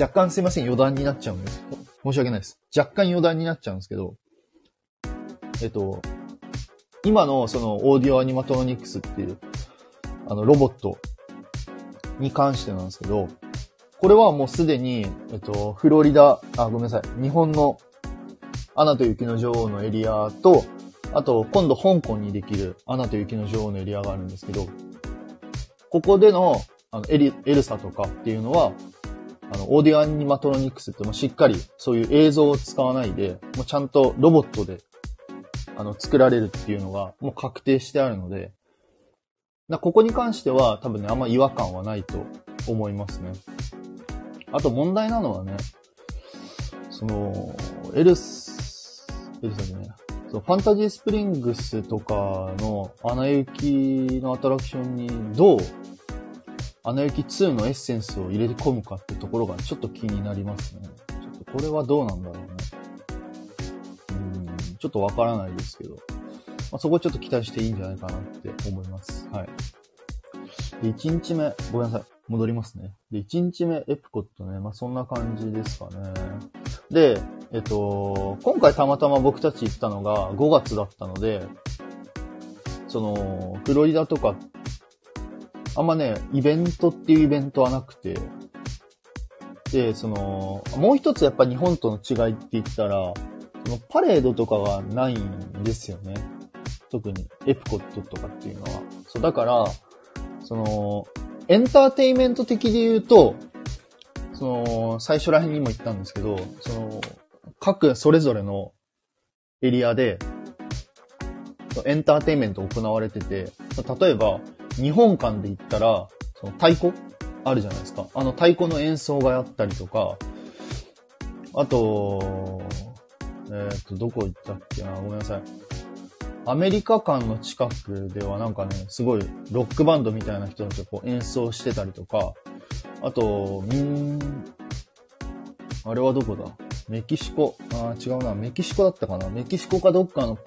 若干すいません、余談になっちゃうんです。申し訳ないです。若干余談になっちゃうんですけど、えっと、今のそのオーディオアニマトロニクスっていう、あの、ロボットに関してなんですけど、これはもうすでに、えっと、フロリダ、あ、ごめんなさい、日本のアナと雪の女王のエリアと、あと、今度香港にできるアナと雪の女王のエリアがあるんですけど、ここでの、あの、エリ、エルサとかっていうのは、あの、オーディオアニマトロニクスってもしっかりそういう映像を使わないで、もうちゃんとロボットで、あの、作られるっていうのがもう確定してあるので、なここに関しては多分ね、あんま違和感はないと思いますね。あと問題なのはね、その、エルス、エルサじゃないそう、ファンタジースプリングスとかのアナ雪のアトラクションにどうアナ雪2のエッセンスを入れ込むかってところがちょっと気になりますね。ちょっとこれはどうなんだろうね。うん、ちょっとわからないですけど。まあ、そこちょっと期待していいんじゃないかなって思います。はい。で、1日目、ごめんなさい。戻りますね。で、1日目、エプコットね。まあ、そんな感じですかね。で、えっと、今回たまたま僕たち行ったのが5月だったので、その、フロリダとか、あんまね、イベントっていうイベントはなくて、で、その、もう一つやっぱ日本との違いって言ったら、そのパレードとかがないんですよね。特に、エプコットとかっていうのは。そう、だから、その、エンターテイメント的で言うと、その、最初ら辺にも言ったんですけど、その、各それぞれのエリアで、エンターテイメント行われてて、例えば、日本館で言ったら、その太鼓あるじゃないですか。あの太鼓の演奏があったりとか、あと、えっ、と、どこ行ったっけな？ごめんなさい。アメリカ館の近くではなんかね、すごいロックバンドみたいな人たちがこう演奏してたりとか、あと、みん、あれはどこだ？メキシコ、あ違うな、メキシコだったかな。メキシコかどっかの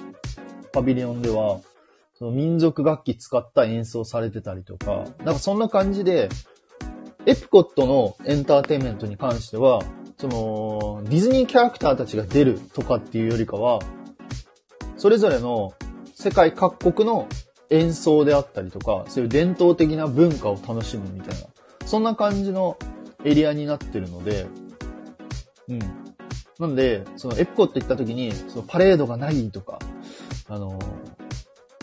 パビリオンでは、その民族楽器使った演奏されてたりとか、なんかそんな感じで、エプコットのエンターテインメントに関しては、その、ディズニーキャラクターたちが出るとかっていうよりかは、それぞれの世界各国の演奏であったりとか、そういう伝統的な文化を楽しむみたいな、そんな感じのエリアになってるので、うん。なんで、そのエプコって行った時に、そのパレードがないとか、あの、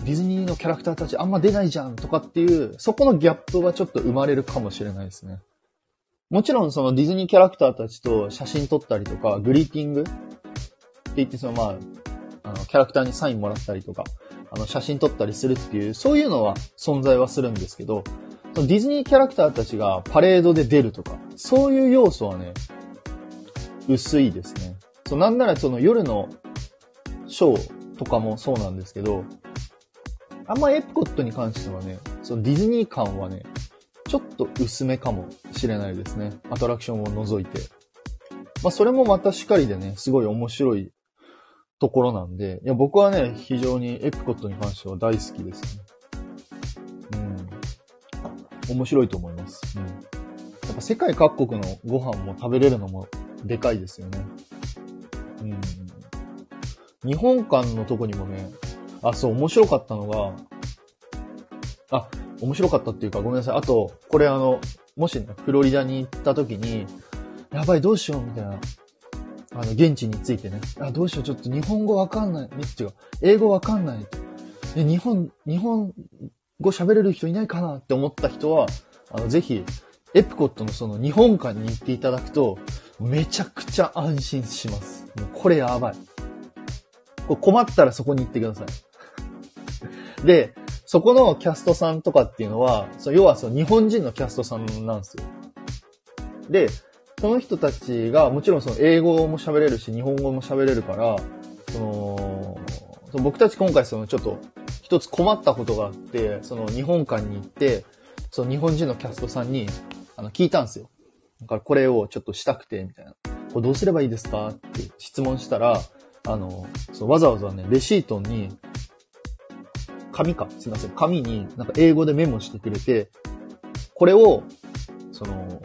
ディズニーのキャラクターたちあんま出ないじゃんとかっていう、そこのギャップはちょっと生まれるかもしれないですね。もちろんそのディズニーキャラクターたちと写真撮ったりとか、グリーティングって言ってそのまあ、あの、キャラクターにサインもらったりとか、あの、写真撮ったりするっていう、そういうのは存在はするんですけど、そのディズニーキャラクターたちがパレードで出るとか、そういう要素はね、薄いですね。そう、なんならその夜のショーとかもそうなんですけど、あんまエプコットに関してはね、そのディズニー感はね、ちょっと薄めかもしれないですね。アトラクションを除いて。まあ、それもまたしかりでね、すごい面白いところなんで、いや、僕はね、非常にエプコットに関しては大好きですね。うん。面白いと思います。うん。やっぱ世界各国のご飯も食べれるのもでかいですよね。うん。日本館のとこにもね、あ、そう、面白かったのが、あ、面白かったっていうか、ごめんなさい。あと、これあの、もしね、フロリダに行った時に、やばい、どうしよう、みたいな。あの、現地についてね。あ、どうしよう、ちょっと日本語わかんない。違う。英語わかんない。え、日本、日本語喋れる人いないかなって思った人は、あの、ぜひ、エプコットのその日本館に行っていただくと、めちゃくちゃ安心します。もうこれやばい。こ困ったらそこに行ってください。で、そこのキャストさんとかっていうのは、そ要はその日本人のキャストさんなんですよ。で、その人たちが、もちろんその英語も喋れるし、日本語も喋れるから、その、その僕たち今回そのちょっと一つ困ったことがあって、その日本館に行って、その日本人のキャストさんに、あの、聞いたんですよ。だからこれをちょっとしたくて、みたいな。これどうすればいいですか？って質問したら、あの、そうわざわざね、レシートに、紙か、すいません、紙になんか英語でメモしてくれて、これを、その、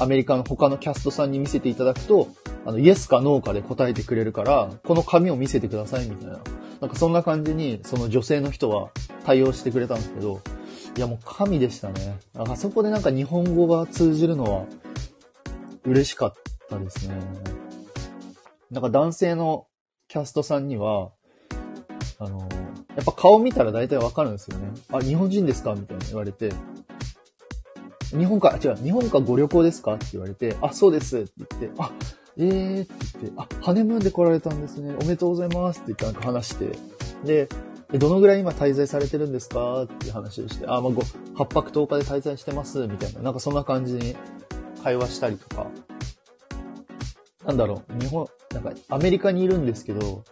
アメリカの他のキャストさんに見せていただくと、あの、イエスかノーかで答えてくれるから、この紙を見せてくださいみたいな。なんかそんな感じに、その女性の人は対応してくれたんですけど、いやもう神でしたね。あそこでなんか日本語が通じるのは嬉しかったですね。なんか男性のキャストさんには、あの、やっぱ顔見たら大体わかるんですよね。あ、日本人ですか？みたいな言われて、日本か、違う、日本かご旅行ですか？って言われて、あ、そうです。って言って、あ、えーって言って、あ、ハネムーンで来られたんですね。おめでとうございますって言ってなんか話して、で、どのぐらい今滞在されてるんですか？っていう話をして、あ、まあ、8泊10日で滞在してますみたいな、なんかそんな感じに会話したりとか、なんだろう、日本、なんかアメリカにいるんですけど、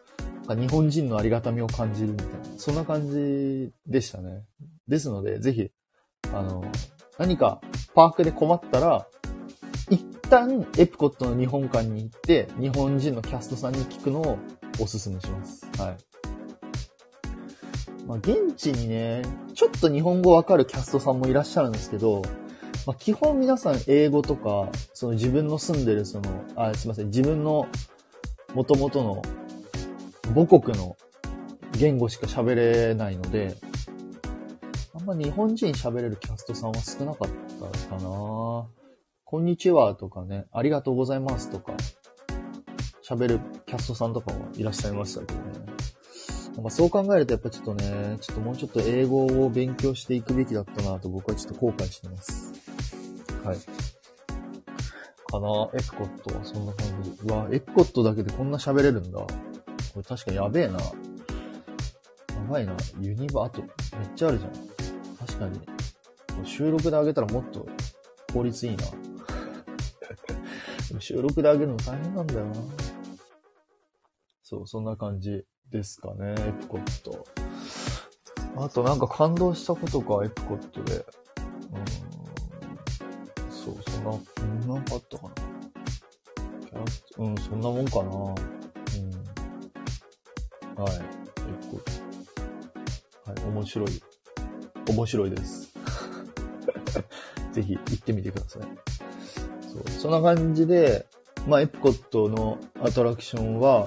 なんか日本人のありがたみを感じるみたいな、そんな感じでしたね。ですので、ぜひ、あの、何かパークで困ったら、一旦エプコットの日本館に行って、日本人のキャストさんに聞くのをおすすめします。はい。まあ、現地にね、ちょっと日本語わかるキャストさんもいらっしゃるんですけど、まあ、基本皆さん英語とか、その自分の住んでるその、あ、すいません、自分の元々の母国の言語しか喋れないので、ま日本人喋れるキャストさんは少なかったかなこんにちはとかね、ありがとうございますとか、喋るキャストさんとかはいらっしゃいましたけどね。なんかそう考えるとやっぱちょっとね、ちょっともうちょっと英語を勉強していくべきだったなと僕はちょっと後悔してます。はい。かなエプコットはそんな感じ。うわ、エプコットだけでこんな喋れるんだ。これ確かやべえな。やばいな。ユニバ、あと、めっちゃあるじゃん。確かに。収録で上げたらもっと効率いいな。でも収録で上げるの大変なんだよな。そう、そんな感じですかね、エプコット。あとなんか感動したことか、エプコットで。うーん。そう、そんな、そんなかったかな。キャラクターうん、そんなもんかな。うん。はい、エプコット。はい、面白い。面白いです。ぜひ行ってみてください。そう、そんな感じで、まあ、エプコットのアトラクションは、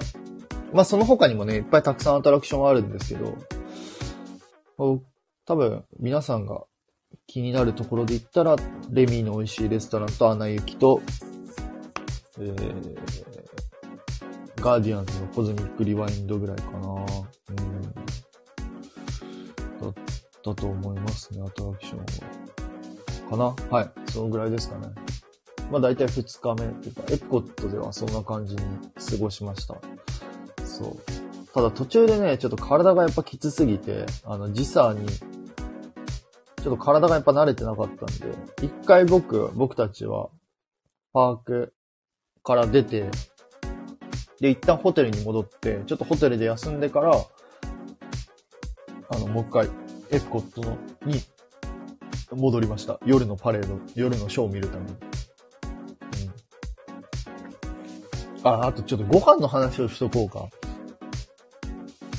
まあ、その他にもね、いっぱいたくさんアトラクションはあるんですけど、多分、皆さんが気になるところで言ったら、レミーの美味しいレストランとアナ雪と、えー、ガーディアンズのコズミックリワインドぐらいかな。うん。だと思いますね、アトラクションは。かな？はい。そのぐらいですかね。まあ大体2日目っていうか、エプコットではそんな感じに過ごしました。そう。ただ途中でね、ちょっと体がやっぱきつすぎて、あの、時差に、ちょっと体がやっぱ慣れてなかったんで、一回僕、僕たちは、パークから出て、で、一旦ホテルに戻って、ちょっとホテルで休んでから、あの、もう一回、エプコットの、に、戻りました。夜のパレード、夜のショーを見るために。うん。あ、あとちょっとご飯の話をしとこうか。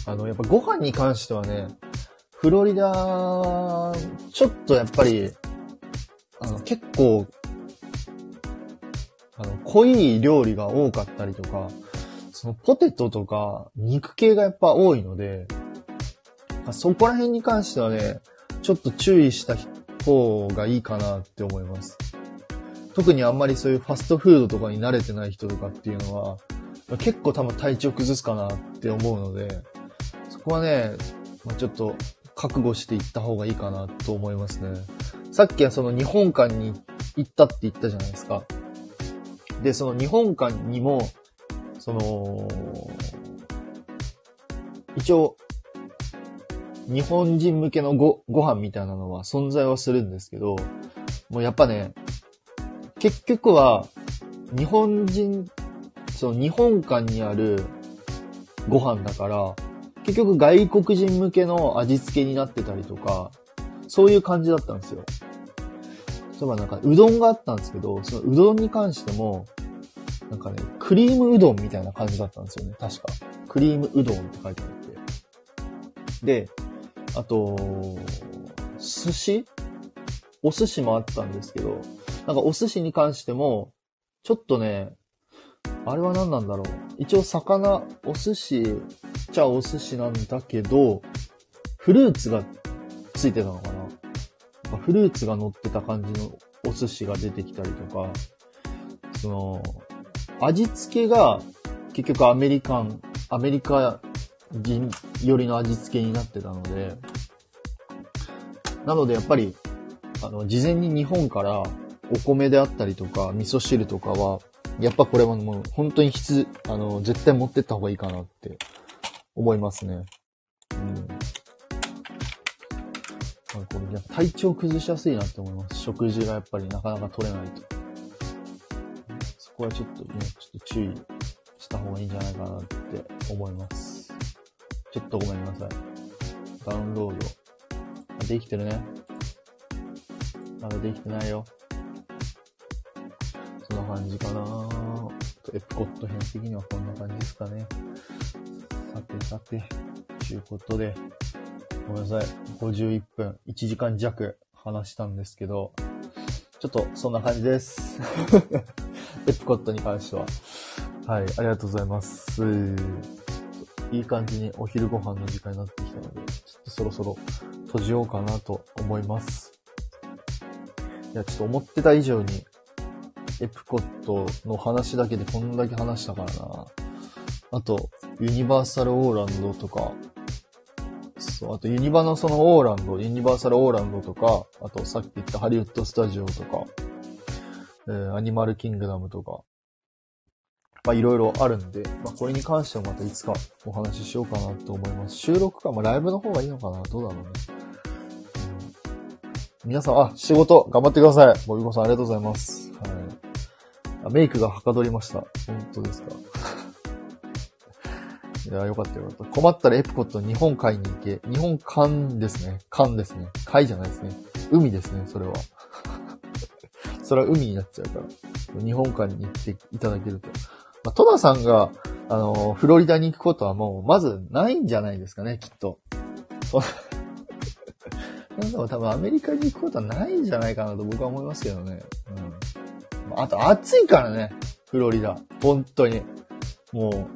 あの、やっぱご飯に関してはね、フロリダ、ちょっとやっぱり、あの、結構、あの、濃い料理が多かったりとか、そのポテトとか肉系がやっぱ多いので、そこら辺に関してはね、ちょっと注意した方がいいかなって思います。特にあんまりそういうファストフードとかに慣れてない人とかっていうのは、結構多分体調崩すかなって思うので、そこはね、まあ、ちょっと覚悟していった方がいいかなと思いますね。さっきはその日本館に行ったって言ったじゃないですか。で、その日本館にも、その、一応、日本人向けのご、ご飯みたいなのは存在はするんですけど、もうやっぱね、結局は、日本人、その日本館にあるご飯だから、結局外国人向けの味付けになってたりとか、そういう感じだったんですよ。例えばなんか、うどんがあったんですけど、そのうどんに関しても、なんかね、クリームうどんみたいな感じだったんですよね、確か。クリームうどんって書いてあって。で、あと、寿司？お寿司もあったんですけど、なんかお寿司に関しても、ちょっとね、あれは何なんだろう。一応魚、お寿司、じゃあお寿司なんだけど、フルーツがついてたのかな。なかフルーツが乗ってた感じのお寿司が出てきたりとか、その、味付けが結局アメリカン、アメリカ人寄りの味付けになってたので、なのでやっぱり、あの、事前に日本からお米であったりとか、味噌汁とかは、やっぱこれはもう本当に必、あの、絶対持ってった方がいいかなって思いますね。うん。これ体調崩しやすいなって思います。食事がやっぱりなかなか取れないと。そこはちょっとね、ちょっと注意した方がいいんじゃないかなって思います。ちょっとごめんなさい。ダウンロード。あできてるね。まだできてないよ。そんな感じかなエプコット編的にはこんな感じですかね。さてさて、ということで、ごめんなさい。51分、1時間弱話したんですけど、ちょっとそんな感じです。エプコットに関しては。はい、ありがとうございます。いい感じにお昼ご飯の時間になってきたので、ちょっとそろそろ閉じようかなと思います。いや、ちょっと思ってた以上に、エプコットの話だけでこんだけ話したからな。あと、ユニバーサルオーランドとか、そう、あとユニバのそのオーランド、ユニバーサルオーランドとか、あとさっき言ったハリウッドスタジオとか、えー、アニマルキングダムとか、まあいろいろあるんで、まあこれに関してはまたいつかお話ししようかなと思います。収録か、まあライブの方がいいのかなどうだろうね。皆さん、あ、仕事頑張ってください。ボビコさんありがとうございます。はい。あメイクがはかどりました。本当ですか？いや、よかったよかった。困ったらエプコット日本海に行け。日本海ですね。海ですね。海じゃないですね。海ですね、それは。それは海になっちゃうから。日本海に行っていただけると。まあ、トナさんが、あの、フロリダに行くことはもう、まずないんじゃないですかね、きっと。な んでも多分アメリカに行くことはないんじゃないかなと僕は思いますけどね。うん。あと暑いからね、フロリダ。本当に。も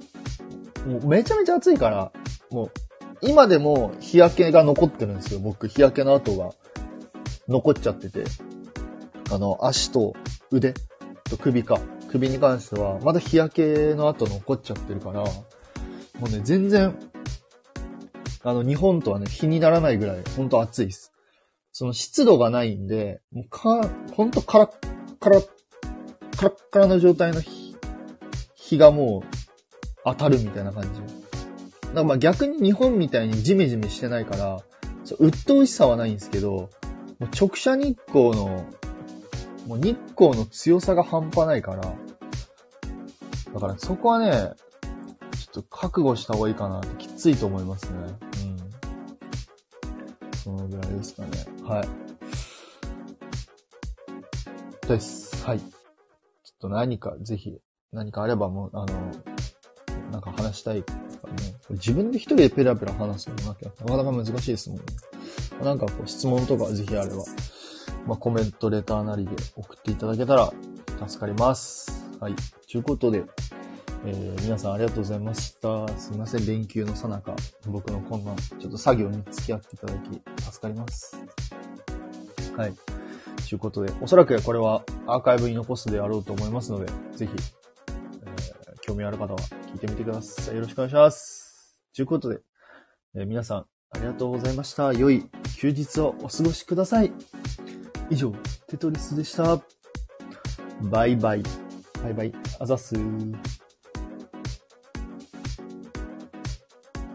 う、もうめちゃめちゃ暑いから、もう、今でも日焼けが残ってるんですよ。僕、日焼けの跡が残っちゃってて。あの、足と腕と首か。首に関しては、まだ日焼けの跡残っちゃってるから、もうね、全然、あの、日本とはね、日にならないぐらい、ほんと暑いです。その湿度がないんで、もうか、ほんとカラッカラッ、カラッカラの状態の日、日がもう当たるみたいな感じ。だからまあ逆に日本みたいにジメジメしてないから、そう、鬱陶しさはないんですけど、もう直射日光の、もう日光の強さが半端ないから、だからそこはね、ちょっと覚悟した方がいいかなってきついと思いますね。うん。そのぐらいですかね。はい。です。はい。ちょっと何かぜひ、何かあればもう、あの、なんか話したいとかね。自分で一人でペラペラ話すのもなきゃ、なかなか難しいですもんね。なんかこう質問とかぜひあれば、まあコメント、レターなりで送っていただけたら助かります。はい。ということで、えー、皆さんありがとうございました。すいません、連休のさなか、僕のこんな、ちょっと作業に付き合っていただき、助かります。はい。ということで、おそらくこれはアーカイブに残すであろうと思いますので、ぜひ、えー、興味ある方は聞いてみてください。よろしくお願いします。ということで、えー、皆さんありがとうございました。良い休日をお過ごしください。以上、テトリスでした。バイバイ。バイバイ。あざっすー。